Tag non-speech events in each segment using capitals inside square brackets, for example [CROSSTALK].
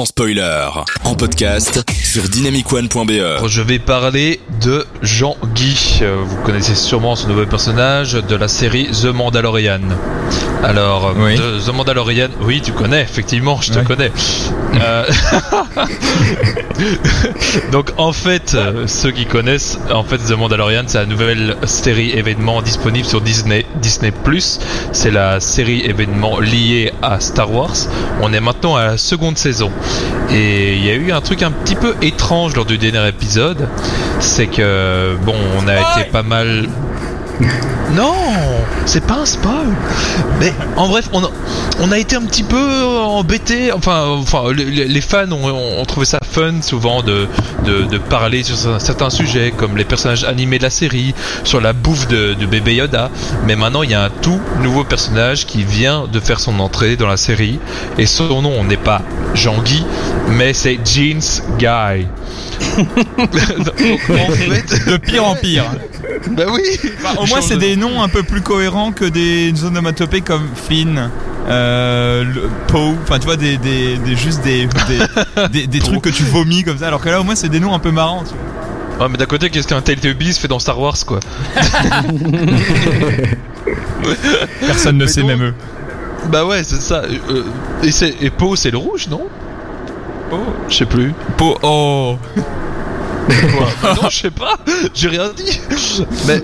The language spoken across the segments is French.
sans spoiler. En podcast sur dynamicone.be. Je vais parler de Jean-Guy. Euh, Vous connaissez sûrement ce nouveau personnage de la série The Mandalorian. Alors, Oui. de- The Mandalorian, oui, tu connais, effectivement, je te connais. Euh, [LAUGHS] Donc, en fait, euh, ceux qui connaissent, en fait, The Mandalorian, c'est la nouvelle série événement disponible sur Disney, Disney+. C'est la série événement liée à Star Wars. On est maintenant à la seconde saison. Et il y a eu un truc un petit peu étrange lors du dernier épisode. C'est que, bon, on a été pas mal... [LAUGHS] Non, c'est pas un spoil. Mais en bref, on a, été un petit peu embêtés. Enfin, les, fans ont, trouvé ça fun souvent de parler sur certains sujets, comme les personnages animés de la série, sur la bouffe de, de bébé Yoda. Mais maintenant, il y a un tout nouveau personnage qui vient de faire son entrée dans la série, et son nom n'est pas Jean-Guy, mais c'est Jeans Guy. [LAUGHS] En fait, De pire en pire. bah oui. Enfin, au moins, c'est de des nom. noms un peu plus cohérents que des onomatopées comme Finn, euh, Poe, enfin tu vois, des, des, des- juste des, des, [LAUGHS] des, des trucs que tu vomis comme ça, alors que là au moins c'est des noms un peu marrants. Tu vois. Ouais, mais d'un côté, qu'est-ce qu'un Teletubbies fait dans Star Wars, quoi Personne ne Mais sait, donc- même eux. Bah ouais, c'est ça. Euh, et c'est et Poe, c'est le rouge, non? Oh, je sais plus. Po oh Quoi [LAUGHS] Non, je sais pas. J'ai rien dit. Mais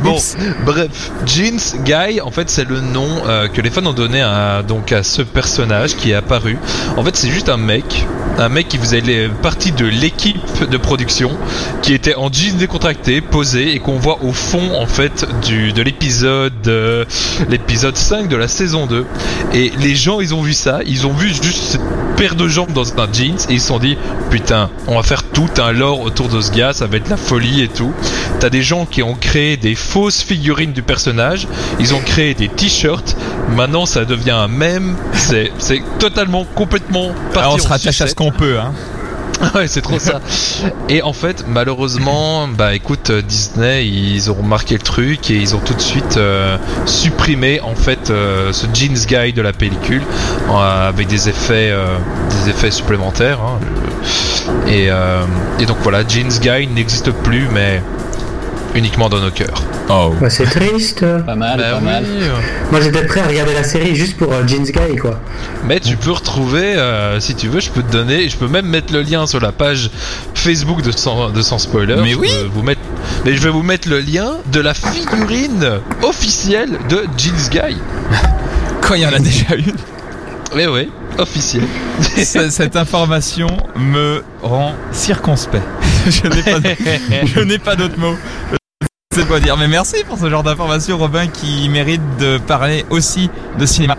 bon, Oups. bref, Jeans Guy, en fait, c'est le nom euh, que les fans ont donné à donc à ce personnage qui est apparu. En fait, c'est juste un mec, un mec qui faisait partie de l'équipe de production, qui était en jeans décontracté, posé et qu'on voit au fond en fait du de l'épisode euh, l'épisode 5 de la saison 2. Et les gens, ils ont vu ça, ils ont vu juste cette paire de jambes dans un jeans et ils se sont dit putain, on va faire tout un lore autour de ce gars, ça va être la folie et tout. T'as des gens qui ont créé des fausses figurines du personnage, ils ont créé des t-shirts, maintenant ça devient un mème, c'est c'est totalement complètement parti Alors, on se rattache à ce qu'on peut, hein. [LAUGHS] Ouais, c'est trop ça. Et en fait, malheureusement, bah écoute, euh, Disney, ils ont remarqué le truc et ils ont tout de suite euh, supprimé en fait euh, ce jeans guy de la pellicule avec des effets, des effets supplémentaires. hein. Et donc voilà, jeans guy n'existe plus, mais uniquement dans nos cœurs. Oh. Bah, c'est triste. Pas mal, Bah pas oui, mal. Moi j'étais prêt à regarder la série juste pour euh, Jeans Guy quoi. Mais tu peux retrouver, euh, si tu veux, je peux te donner, je peux même mettre le lien sur la page Facebook de Sans, de Sans Spoiler. Mais Je oui. vous mettre, Mais je vais vous mettre le lien de la figurine officielle de Jeans Guy. [LAUGHS] Quand il y en a déjà une. Oui, oui, officielle. [LAUGHS] Cette information me rend circonspect. [LAUGHS] Je n'ai pas, de- je sais pas dire. Mais merci pour ce genre d'information, Robin, qui mérite de parler aussi de cinéma.